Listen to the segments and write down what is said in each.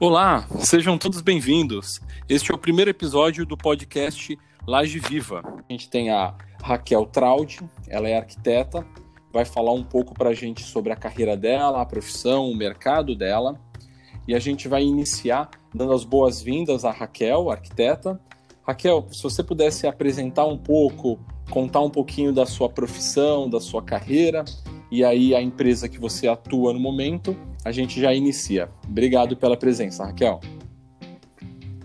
Olá, sejam todos bem-vindos. Este é o primeiro episódio do podcast Laje Viva. A gente tem a Raquel Traud, ela é arquiteta, vai falar um pouco para a gente sobre a carreira dela, a profissão, o mercado dela. E a gente vai iniciar dando as boas-vindas à Raquel, arquiteta. Raquel, se você pudesse apresentar um pouco, contar um pouquinho da sua profissão, da sua carreira e aí a empresa que você atua no momento, a gente já inicia. Obrigado pela presença, Raquel.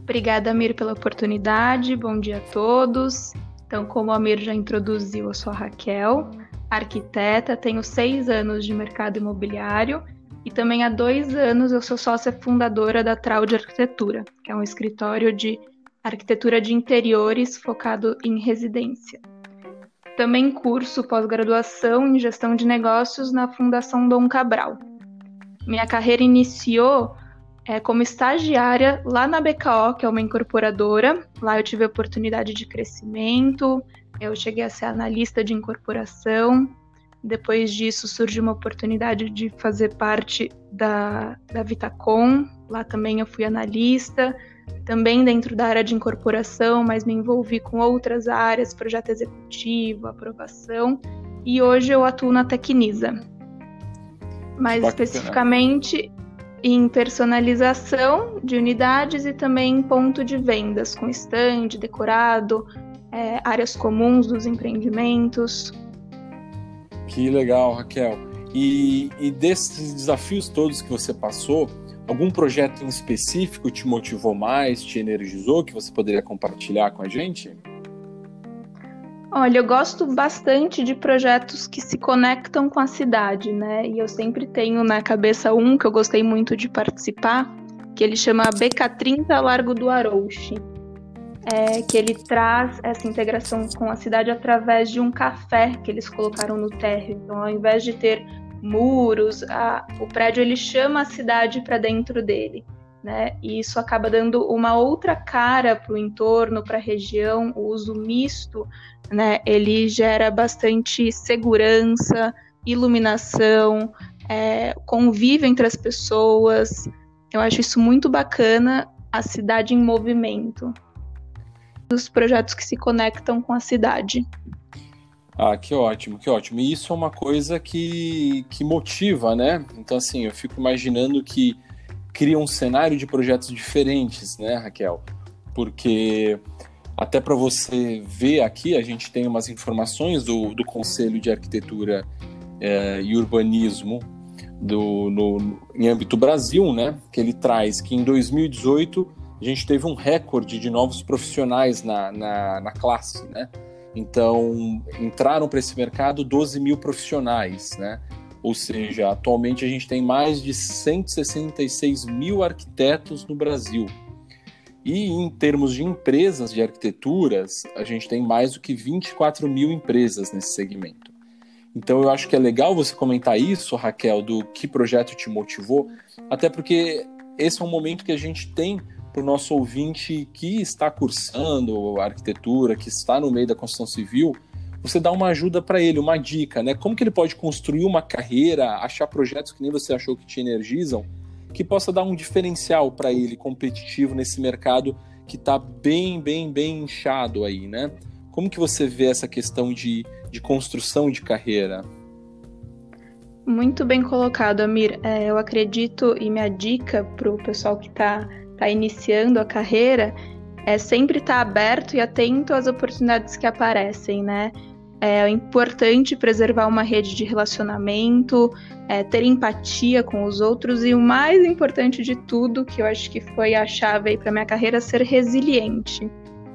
Obrigada, Amir, pela oportunidade. Bom dia a todos. Então, como o Amir já introduziu, eu sou a Raquel, arquiteta, tenho seis anos de mercado imobiliário e também há dois anos eu sou sócia fundadora da Trau de Arquitetura, que é um escritório de arquitetura de interiores focado em residência. Também curso pós-graduação em gestão de negócios na Fundação Dom Cabral. Minha carreira iniciou é, como estagiária lá na BKO, que é uma incorporadora. Lá eu tive oportunidade de crescimento, eu cheguei a ser analista de incorporação. Depois disso, surgiu uma oportunidade de fazer parte da, da Vitacom. Lá também eu fui analista também dentro da área de incorporação, mas me envolvi com outras áreas, projeto executivo, aprovação, e hoje eu atuo na Tecnisa. Mais Bacana. especificamente em personalização de unidades e também em ponto de vendas, com stand, decorado, é, áreas comuns dos empreendimentos. Que legal, Raquel. E, e desses desafios todos que você passou, Algum projeto em específico te motivou mais, te energizou, que você poderia compartilhar com a gente? Olha, eu gosto bastante de projetos que se conectam com a cidade, né? E eu sempre tenho na cabeça um que eu gostei muito de participar, que ele chama BK30 Largo do Arouche. É, que ele traz essa integração com a cidade através de um café que eles colocaram no térreo. Então, ao invés de ter muros, a, o prédio ele chama a cidade para dentro dele. Né? E isso acaba dando uma outra cara para o entorno, para a região. O uso misto, né? Ele gera bastante segurança, iluminação, é, convívio entre as pessoas. Eu acho isso muito bacana. A cidade em movimento, os projetos que se conectam com a cidade. Ah, que ótimo, que ótimo. E isso é uma coisa que, que motiva, né? Então, assim, eu fico imaginando que cria um cenário de projetos diferentes, né, Raquel? Porque até para você ver aqui, a gente tem umas informações do, do Conselho de Arquitetura é, e Urbanismo do, no, em âmbito Brasil, né? Que ele traz que em 2018 a gente teve um recorde de novos profissionais na, na, na classe, né? Então, entraram para esse mercado 12 mil profissionais, né? Ou seja, atualmente a gente tem mais de 166 mil arquitetos no Brasil. E em termos de empresas de arquiteturas, a gente tem mais do que 24 mil empresas nesse segmento. Então eu acho que é legal você comentar isso, Raquel, do que projeto te motivou, até porque esse é um momento que a gente tem para o nosso ouvinte que está cursando arquitetura, que está no meio da construção civil, você dá uma ajuda para ele, uma dica, né? Como que ele pode construir uma carreira, achar projetos que nem você achou que te energizam, que possa dar um diferencial para ele competitivo nesse mercado que está bem, bem, bem inchado aí, né? Como que você vê essa questão de, de construção de carreira? Muito bem colocado, Amir. É, eu acredito e minha dica para o pessoal que está está iniciando a carreira, é sempre estar tá aberto e atento às oportunidades que aparecem, né? É importante preservar uma rede de relacionamento, é, ter empatia com os outros e o mais importante de tudo, que eu acho que foi a chave para minha carreira, ser resiliente.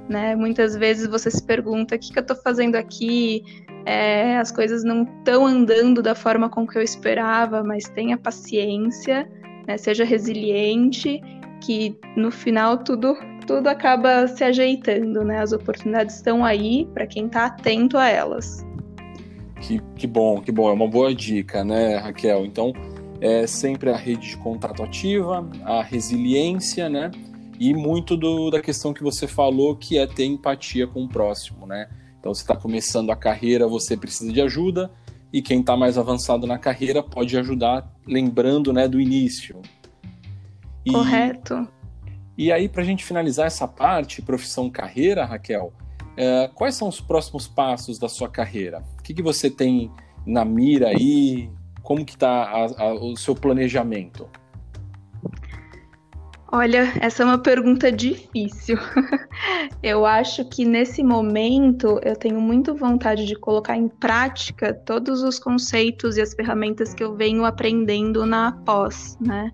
Né? Muitas vezes você se pergunta o que, que eu estou fazendo aqui, é, as coisas não estão andando da forma com que eu esperava, mas tenha paciência, né? seja resiliente que no final tudo tudo acaba se ajeitando, né? As oportunidades estão aí para quem está atento a elas. Que, que bom, que bom, é uma boa dica, né, Raquel? Então, é sempre a rede de contato ativa, a resiliência, né? E muito do, da questão que você falou, que é ter empatia com o próximo, né? Então, você está começando a carreira, você precisa de ajuda, e quem está mais avançado na carreira pode ajudar, lembrando né, do início. E, Correto. E aí, para a gente finalizar essa parte, profissão carreira, Raquel, é, quais são os próximos passos da sua carreira? O que, que você tem na mira aí? Como que está o seu planejamento? Olha, essa é uma pergunta difícil. eu acho que nesse momento eu tenho muito vontade de colocar em prática todos os conceitos e as ferramentas que eu venho aprendendo na pós, né?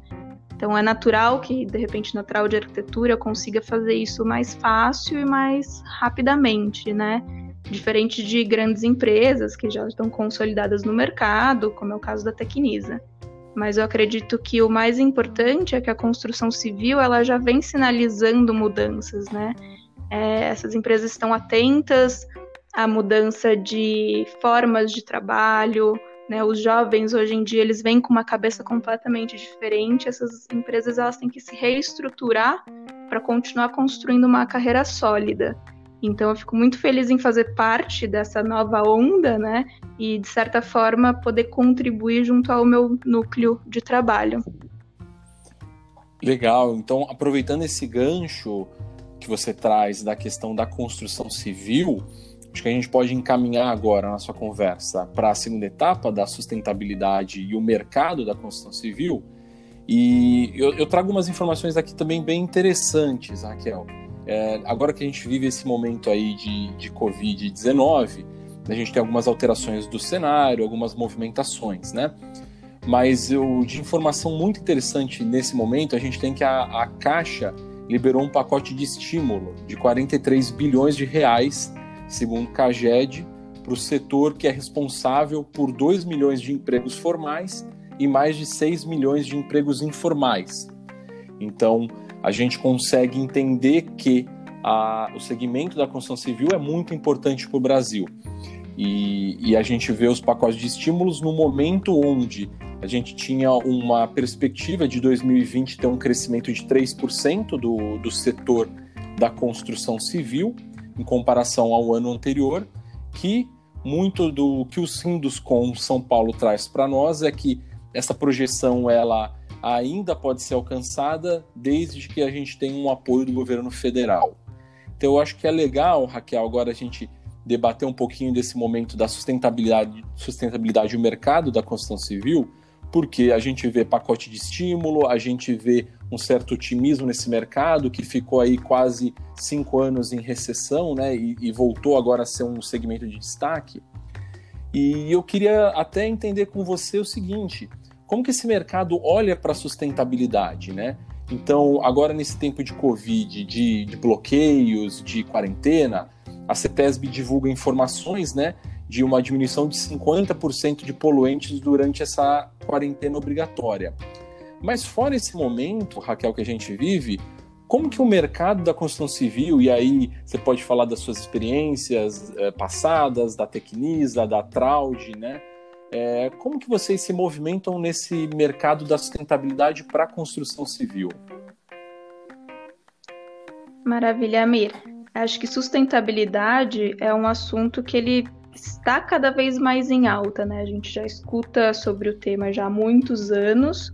Então é natural que, de repente, natural de arquitetura consiga fazer isso mais fácil e mais rapidamente, né? Diferente de grandes empresas que já estão consolidadas no mercado, como é o caso da Tecnisa mas eu acredito que o mais importante é que a construção civil ela já vem sinalizando mudanças, né? É, essas empresas estão atentas à mudança de formas de trabalho, né? Os jovens hoje em dia eles vêm com uma cabeça completamente diferente. Essas empresas elas têm que se reestruturar para continuar construindo uma carreira sólida. Então eu fico muito feliz em fazer parte dessa nova onda, né? E de certa forma poder contribuir junto ao meu núcleo de trabalho. Legal. Então, aproveitando esse gancho que você traz da questão da construção civil, acho que a gente pode encaminhar agora na sua conversa para a segunda etapa da sustentabilidade e o mercado da construção civil. E eu, eu trago umas informações aqui também bem interessantes, Raquel. É, agora que a gente vive esse momento aí de, de Covid-19, a gente tem algumas alterações do cenário, algumas movimentações, né? Mas eu, de informação muito interessante nesse momento, a gente tem que a, a Caixa liberou um pacote de estímulo de 43 bilhões de reais, segundo CAGED, para o setor que é responsável por 2 milhões de empregos formais e mais de 6 milhões de empregos informais. Então, a gente consegue entender que a, o segmento da construção civil é muito importante para o Brasil. E, e, a gente vê os pacotes de estímulos no momento onde a gente tinha uma perspectiva de 2020 ter um crescimento de 3% do, do setor da construção civil, em comparação ao ano anterior, que muito do que o Sinduscom São Paulo traz para nós é que essa projeção ela ainda pode ser alcançada desde que a gente tenha um apoio do governo federal. Então eu acho que é legal, Raquel, agora a gente debater um pouquinho desse momento da sustentabilidade, sustentabilidade do mercado da construção civil, porque a gente vê pacote de estímulo, a gente vê um certo otimismo nesse mercado que ficou aí quase cinco anos em recessão, né, e, e voltou agora a ser um segmento de destaque. E eu queria até entender com você o seguinte: como que esse mercado olha para a sustentabilidade, né? Então, agora nesse tempo de Covid, de, de, bloqueios, de quarentena, a CETESB divulga informações, né, de uma diminuição de 50% de poluentes durante essa quarentena obrigatória. Mas fora esse momento, Raquel, que a gente vive, como que o mercado da construção civil, e aí você pode falar das suas experiências é, passadas, da Tecnisa, da Traude, né? É, como que vocês se movimentam nesse mercado da sustentabilidade para a construção civil? Maravilha, Amir. Acho que sustentabilidade é um assunto que ele está cada vez mais em alta, né? A gente já escuta sobre o tema já há muitos anos,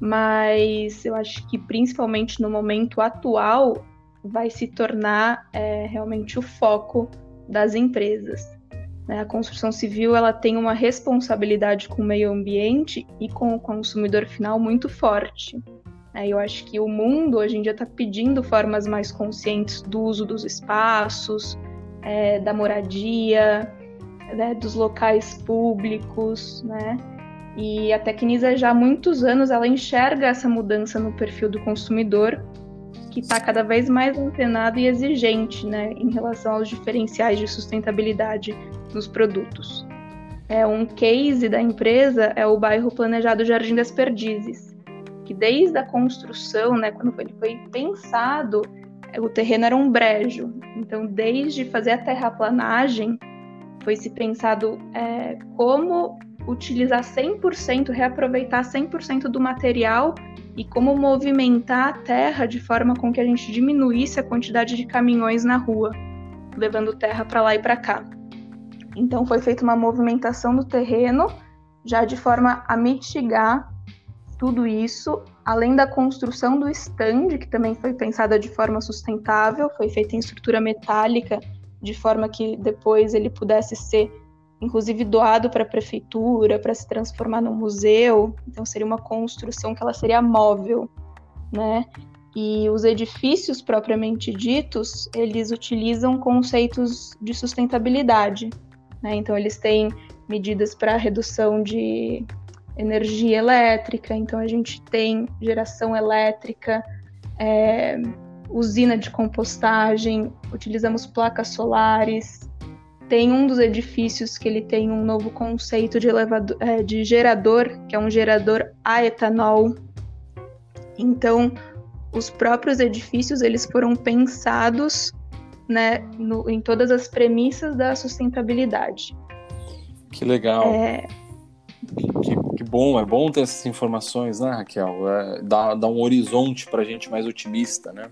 mas eu acho que principalmente no momento atual vai se tornar é, realmente o foco das empresas. Né? A construção civil ela tem uma responsabilidade com o meio ambiente e com o consumidor final muito forte. Né? Eu acho que o mundo hoje em dia está pedindo formas mais conscientes do uso dos espaços, é, da moradia, né, dos locais públicos, né? E a Tecnisa já há muitos anos ela enxerga essa mudança no perfil do consumidor que está cada vez mais antenado e exigente né, em relação aos diferenciais de sustentabilidade nos produtos. É, um case da empresa é o bairro planejado Jardim das Perdizes, que desde a construção, né, quando ele foi pensado, o terreno era um brejo. Então, desde fazer a terraplanagem, foi se pensado é, como utilizar 100%, reaproveitar 100% do material e como movimentar a terra de forma com que a gente diminuísse a quantidade de caminhões na rua, levando terra para lá e para cá. Então foi feita uma movimentação do terreno já de forma a mitigar tudo isso, além da construção do stand, que também foi pensada de forma sustentável, foi feita em estrutura metálica, de forma que depois ele pudesse ser, inclusive, doado para a prefeitura, para se transformar num museu. Então, seria uma construção que ela seria móvel, né? E os edifícios propriamente ditos, eles utilizam conceitos de sustentabilidade. Né? Então, eles têm medidas para redução de energia elétrica, então a gente tem geração elétrica, é, usina de compostagem, utilizamos placas solares. Tem um dos edifícios que ele tem um novo conceito de, elevador, é, de gerador, que é um gerador a etanol. Então, os próprios edifícios eles foram pensados né, no, em todas as premissas da sustentabilidade. Que legal. É... Que, que, bom, é bom ter essas informações, né, Raquel? É, dá, dá um horizonte para a gente mais otimista, né?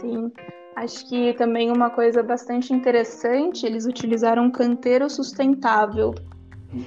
Sim. Acho que também uma coisa bastante interessante, eles utilizaram canteiro sustentável.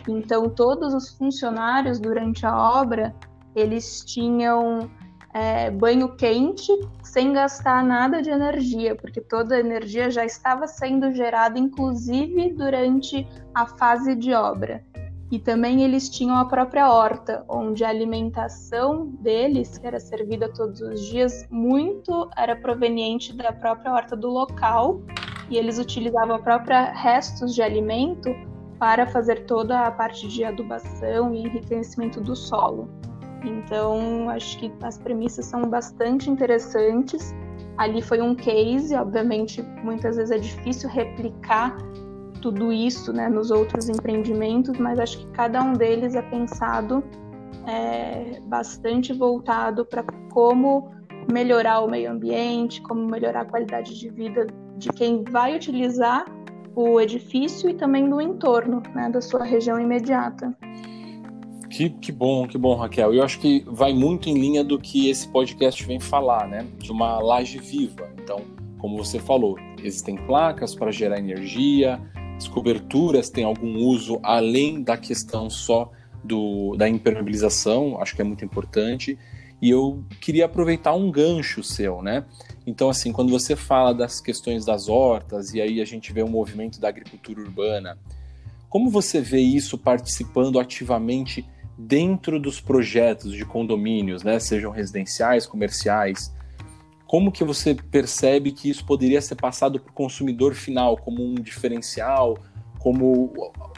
Então, todos os funcionários durante a obra, eles tinham é, banho quente sem gastar nada de energia, porque toda a energia já estava sendo gerada, inclusive durante a fase de obra. E também eles tinham a própria horta, onde a alimentação deles, que era servida todos os dias, muito era proveniente da própria horta do local, e eles utilizavam a própria restos de alimento para fazer toda a parte de adubação e enriquecimento do solo. Então, acho que as premissas são bastante interessantes. Ali foi um case, obviamente, muitas vezes é difícil replicar tudo isso né, nos outros empreendimentos, mas acho que cada um deles é pensado é, bastante voltado para como melhorar o meio ambiente, como melhorar a qualidade de vida de quem vai utilizar o edifício e também do entorno, né, da sua região imediata. Que, que bom, que bom, Raquel. Eu acho que vai muito em linha do que esse podcast vem falar, né? De uma laje viva. Então, como você falou, existem placas para gerar energia, as coberturas têm algum uso além da questão só do, da impermeabilização, acho que é muito importante. E eu queria aproveitar um gancho seu, né? Então, assim, quando você fala das questões das hortas, e aí a gente vê o movimento da agricultura urbana, como você vê isso participando ativamente dentro dos projetos de condomínios, né, sejam residenciais, comerciais, como que você percebe que isso poderia ser passado para o consumidor final como um diferencial, como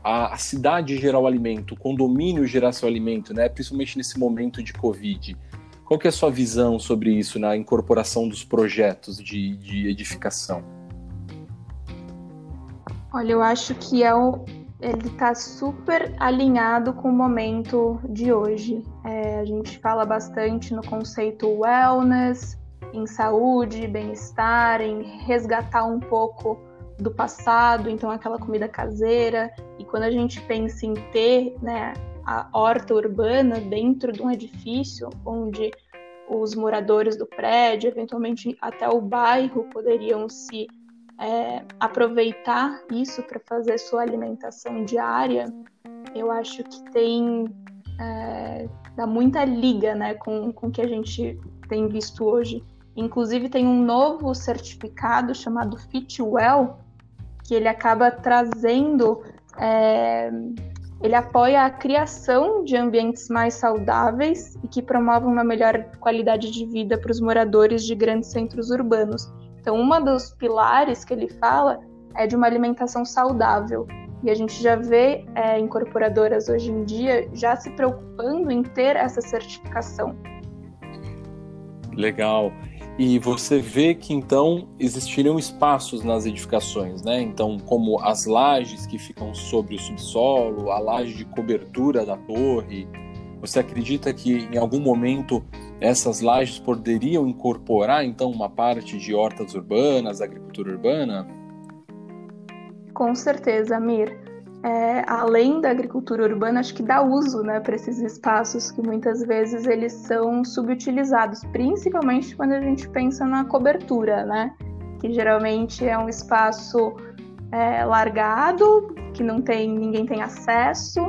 a, a, cidade gerar o alimento, o condomínio gerar seu alimento, né, principalmente nesse momento de Covid? Qual que é a sua visão sobre isso na incorporação dos projetos de, de edificação? Olha, eu acho que é o, ele está super alinhado com o momento de hoje. É, a gente fala bastante no conceito wellness, em saúde, bem-estar, em resgatar um pouco do passado, então aquela comida caseira. E quando a gente pensa em ter né, a horta urbana dentro de um edifício, onde os moradores do prédio, eventualmente até o bairro, poderiam se é, aproveitar isso para fazer sua alimentação diária, eu acho que tem é, dá muita liga né, com, com o que a gente tem visto hoje. Inclusive tem um novo certificado chamado Fitwell, que ele acaba trazendo, é, ele apoia a criação de ambientes mais saudáveis e que promovem uma melhor qualidade de vida para os moradores de grandes centros urbanos. Então, uma dos pilares que ele fala é de uma alimentação saudável. E a gente já vê é, incorporadoras hoje em dia já se preocupando em ter essa certificação. Legal. E você vê que então existiriam espaços nas edificações, né? Então, como as lajes que ficam sobre o subsolo, a laje de cobertura da torre. Você acredita que em algum momento essas lajes poderiam incorporar então uma parte de hortas urbanas, agricultura urbana? Com certeza, Mir. É, além da agricultura urbana, acho que dá uso né, para esses espaços que muitas vezes eles são subutilizados, principalmente quando a gente pensa na cobertura, né? Que geralmente é um espaço é, largado, que não tem ninguém tem acesso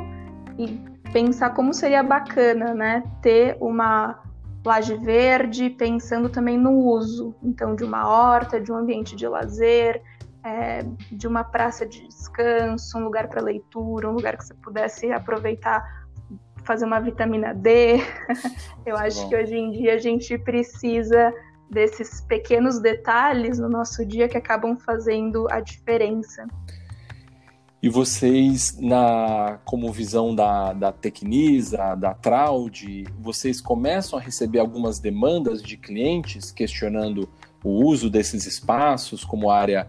e pensar como seria bacana, né, ter uma laje verde, pensando também no uso, então de uma horta, de um ambiente de lazer, é, de uma praça de descanso, um lugar para leitura, um lugar que você pudesse aproveitar, fazer uma vitamina D. Eu acho Bom. que hoje em dia a gente precisa desses pequenos detalhes no nosso dia que acabam fazendo a diferença. E vocês, na, como visão da, da Tecnisa, da Traud, vocês começam a receber algumas demandas de clientes questionando o uso desses espaços como área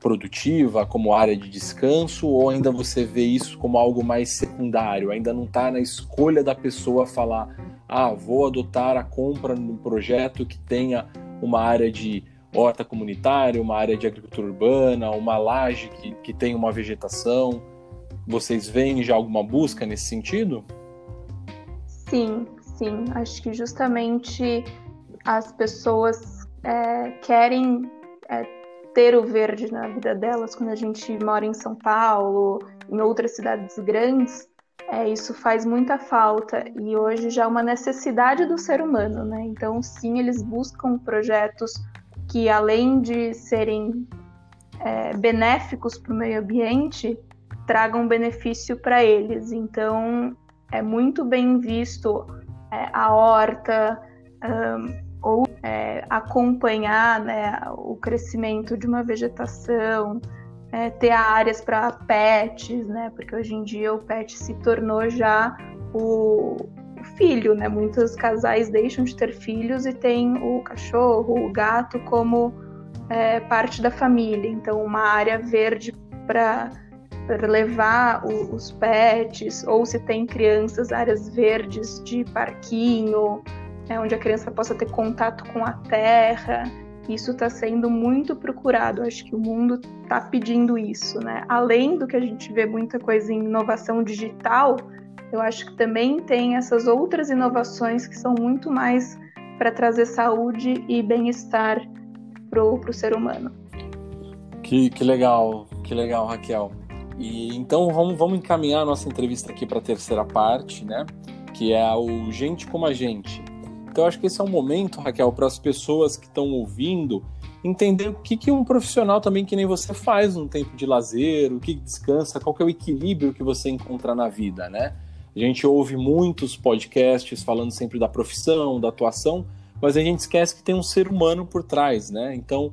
produtiva, como área de descanso, ou ainda você vê isso como algo mais secundário? Ainda não está na escolha da pessoa falar, ah, vou adotar a compra num projeto que tenha uma área de horta comunitária, uma área de agricultura urbana, uma laje que, que tem uma vegetação. Vocês veem já alguma busca nesse sentido? Sim, sim. Acho que justamente as pessoas é, querem é, ter o verde na vida delas quando a gente mora em São Paulo, em outras cidades grandes. É, isso faz muita falta e hoje já é uma necessidade do ser humano, né? Então, sim, eles buscam projetos que além de serem é, benéficos para o meio ambiente, tragam benefício para eles. Então, é muito bem visto é, a horta um, ou é, acompanhar né, o crescimento de uma vegetação, é, ter áreas para pets, né? Porque hoje em dia o pet se tornou já o, filho, né? Muitos casais deixam de ter filhos e tem o cachorro, o gato como é, parte da família. Então, uma área verde para levar o, os pets, ou se tem crianças, áreas verdes de parquinho, né, onde a criança possa ter contato com a terra. Isso está sendo muito procurado. Acho que o mundo está pedindo isso, né? Além do que a gente vê muita coisa em inovação digital, eu acho que também tem essas outras inovações que são muito mais para trazer saúde e bem-estar para o ser humano. Que, que legal, que legal, Raquel. E então vamos, vamos encaminhar a nossa entrevista aqui para a terceira parte, né? Que é o Gente como a Gente. Então acho que esse é um momento, Raquel, para as pessoas que estão ouvindo entender o que, que um profissional também que nem você faz no tempo de lazer, o que descansa, qual que é o equilíbrio que você encontra na vida, né? A gente ouve muitos podcasts falando sempre da profissão, da atuação, mas a gente esquece que tem um ser humano por trás, né? Então,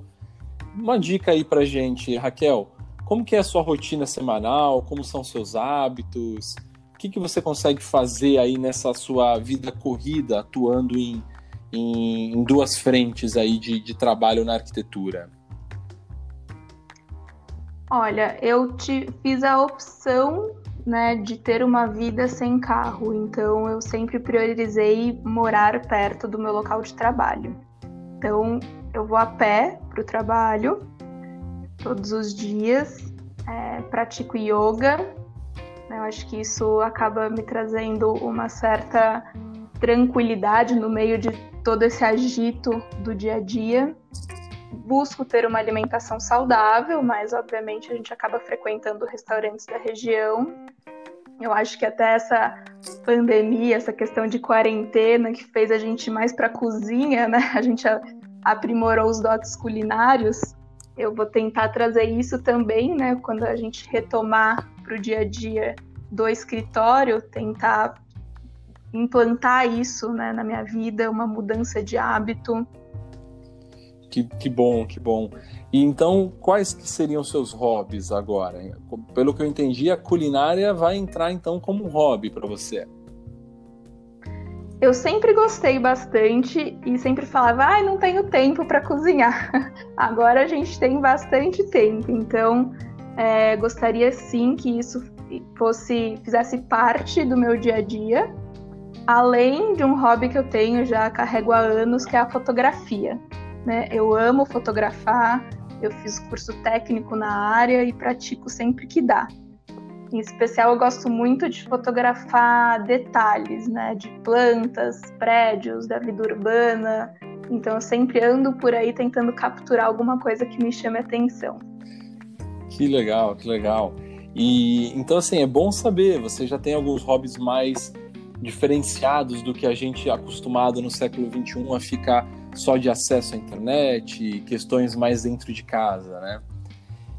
uma dica aí pra gente, Raquel, como que é a sua rotina semanal, como são seus hábitos, o que, que você consegue fazer aí nessa sua vida corrida, atuando em, em, em duas frentes aí de, de trabalho na arquitetura? Olha, eu te fiz a opção né, de ter uma vida sem carro, então eu sempre priorizei morar perto do meu local de trabalho. Então eu vou a pé para o trabalho todos os dias, é, pratico yoga. Eu acho que isso acaba me trazendo uma certa tranquilidade no meio de todo esse agito do dia a dia. Busco ter uma alimentação saudável, mas obviamente a gente acaba frequentando restaurantes da região eu acho que até essa pandemia, essa questão de quarentena que fez a gente mais para cozinha, né? A gente aprimorou os dotes culinários. Eu vou tentar trazer isso também, né? Quando a gente retomar para o dia a dia do escritório, tentar implantar isso né, na minha vida, uma mudança de hábito. Que, que bom, que bom. E então, quais que seriam seus hobbies agora? Pelo que eu entendi, a culinária vai entrar então como um hobby para você. Eu sempre gostei bastante e sempre falava, ai, ah, não tenho tempo para cozinhar. Agora a gente tem bastante tempo, então é, gostaria sim que isso fosse fizesse parte do meu dia a dia, além de um hobby que eu tenho já carrego há anos, que é a fotografia. Né? Eu amo fotografar, eu fiz curso técnico na área e pratico sempre que dá. Em especial, eu gosto muito de fotografar detalhes, né, de plantas, prédios, da vida urbana. Então, eu sempre ando por aí tentando capturar alguma coisa que me chame atenção. Que legal, que legal. E então assim, é bom saber, você já tem alguns hobbies mais diferenciados do que a gente é acostumado no século XXI a ficar só de acesso à internet, questões mais dentro de casa, né?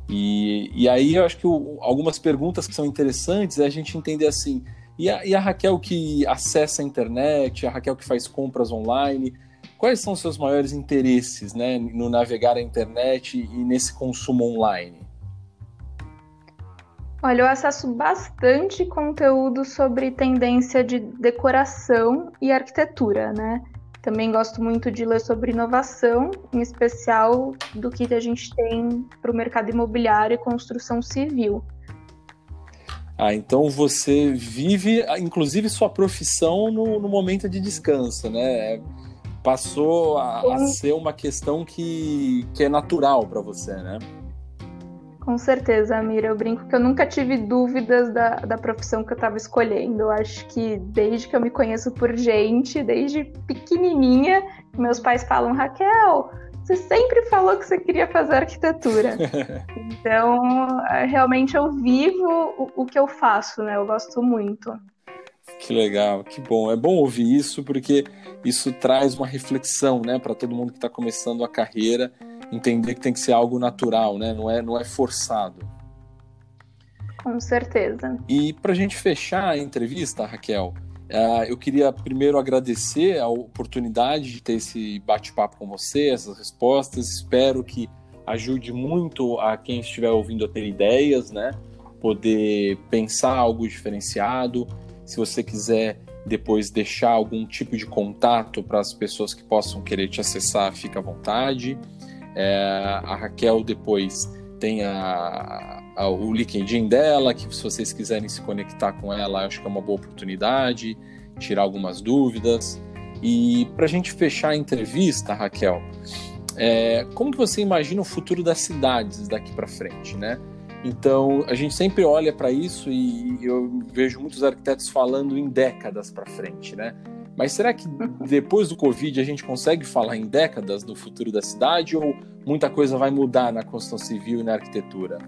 E, e aí eu acho que o, algumas perguntas que são interessantes é a gente entender assim, e a, e a Raquel que acessa a internet, a Raquel que faz compras online, quais são os seus maiores interesses né, no navegar a internet e nesse consumo online? Olha, eu acesso bastante conteúdo sobre tendência de decoração e arquitetura, né? Também gosto muito de ler sobre inovação, em especial do que a gente tem para o mercado imobiliário e construção civil. Ah, então você vive, inclusive, sua profissão no, no momento de descanso, né? Passou a, a, ser uma questão que, que é natural para você, né? Com certeza, Amira. Eu brinco que eu nunca tive dúvidas da, da profissão que eu estava escolhendo. Eu acho que desde que eu me conheço por gente, desde pequenininha, meus pais falam: Raquel, você sempre falou que você queria fazer arquitetura. então, realmente eu vivo o, o que eu faço, né? Eu gosto muito. Que legal, que bom. É bom ouvir isso porque isso traz uma reflexão, né, para todo mundo que está começando a carreira entender que tem que ser algo natural, né? Não é, não é forçado. Com certeza. E para a gente fechar a entrevista, Raquel, uh, eu queria primeiro agradecer a oportunidade de ter esse bate-papo com você, essas respostas. Espero que ajude muito a quem estiver ouvindo a ter ideias, né? Poder pensar algo diferenciado. Se você quiser depois deixar algum tipo de contato para as pessoas que possam querer te acessar, fica à vontade. É, a Raquel depois tem a, a, o LinkedIn dela, que se vocês quiserem se conectar com ela, acho que é uma boa oportunidade, tirar algumas dúvidas. E para a gente fechar a entrevista, Raquel, é, como que você imagina o futuro das cidades daqui para frente, né? Então, a gente sempre olha para isso e eu vejo muitos arquitetos falando em décadas para frente, né? Mas será que depois do Covid a gente consegue falar em décadas no futuro da cidade ou muita coisa vai mudar na construção civil e na arquitetura?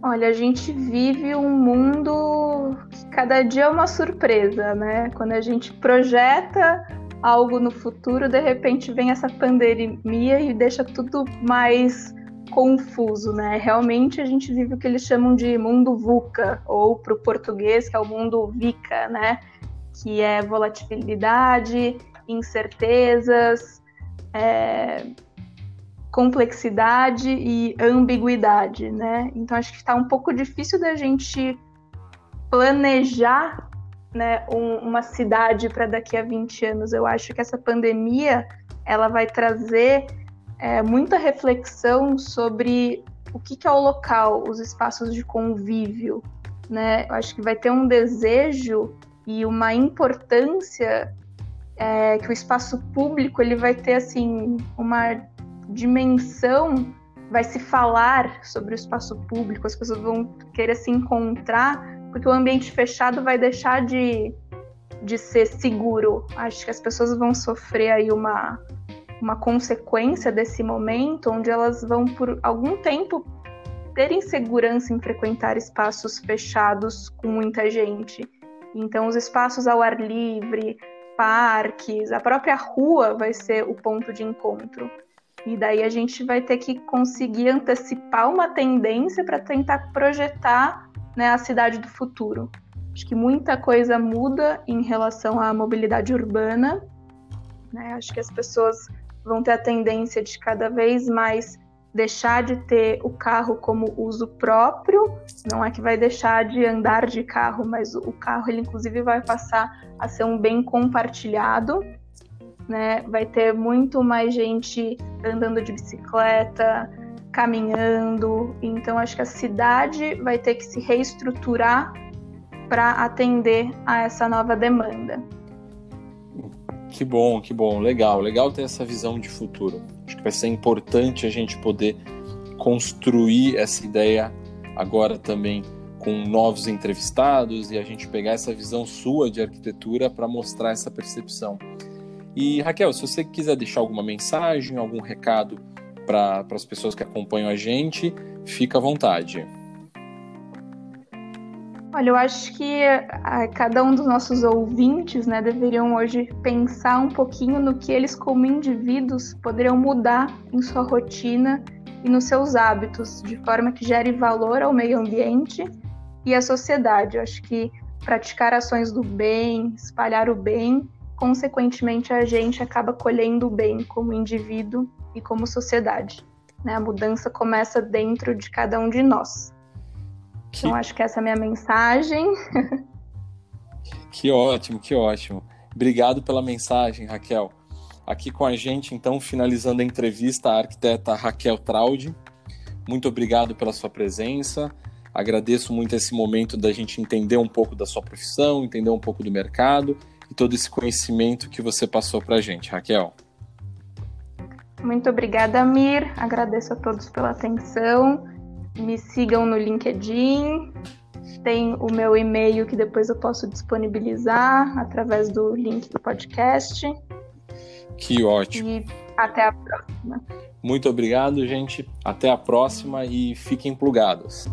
Olha, a gente vive um mundo que cada dia é uma surpresa, né? Quando a gente projeta algo no futuro, de repente vem essa pandemia e deixa tudo mais confuso, né? Realmente a gente vive o que eles chamam de mundo VUCA, ou para o português, que é o mundo VICA, né? Que é volatilidade, incertezas, é, complexidade e ambiguidade, né? Então acho que está um pouco difícil da gente planejar né, um, uma cidade para daqui a 20 anos. Eu acho que essa pandemia ela vai trazer é, muita reflexão sobre o que, que é o local, os espaços de convívio. Né? Eu acho que vai ter um desejo e uma importância é, que o espaço público ele vai ter assim uma dimensão vai se falar sobre o espaço público as pessoas vão querer se encontrar porque o ambiente fechado vai deixar de, de ser seguro. Acho que as pessoas vão sofrer aí uma uma consequência desse momento onde elas vão por algum tempo ter insegurança em frequentar espaços fechados com muita gente então, os espaços ao ar livre, parques, a própria rua vai ser o ponto de encontro. E daí a gente vai ter que conseguir antecipar uma tendência para tentar projetar né, a cidade do futuro. Acho que muita coisa muda em relação à mobilidade urbana. Né? Acho que as pessoas vão ter a tendência de cada vez mais deixar de ter o carro como uso próprio, não é que vai deixar de andar de carro, mas o carro ele inclusive vai passar a ser um bem compartilhado, né? Vai ter muito mais gente andando de bicicleta, caminhando, então acho que a cidade vai ter que se reestruturar para atender a essa nova demanda. Que bom, que bom, legal, legal ter essa visão de futuro. Acho que vai ser importante a gente poder construir essa ideia agora também com novos entrevistados e a gente pegar essa visão sua de arquitetura para mostrar essa percepção. E Raquel, se você quiser deixar alguma mensagem, algum recado para as pessoas que acompanham a gente, fica à vontade. Olha, eu acho que a, cada um dos nossos ouvintes né, deveriam hoje pensar um pouquinho no que eles, como indivíduos, poderiam mudar em sua rotina e nos seus hábitos, de forma que gere valor ao meio ambiente e à sociedade. Eu acho que praticar ações do bem, espalhar o bem, consequentemente a gente acaba colhendo o bem como indivíduo e como sociedade. Né? A mudança começa dentro de cada um de nós. Que... Então, acho que essa é a minha mensagem. que ótimo, que ótimo. Obrigado pela mensagem, Raquel. Aqui com a gente, então, finalizando a entrevista, a arquiteta Raquel Traude. Muito obrigado pela sua presença. Agradeço muito esse momento da gente entender um pouco da sua profissão, entender um pouco do mercado e todo esse conhecimento que você passou para a gente, Raquel. Muito obrigada, Amir. Agradeço a todos pela atenção. Me sigam no LinkedIn. Tem o meu e-mail que depois eu posso disponibilizar através do link do podcast. Que ótimo. E até a próxima. Muito obrigado, gente. Até a próxima e fiquem plugados.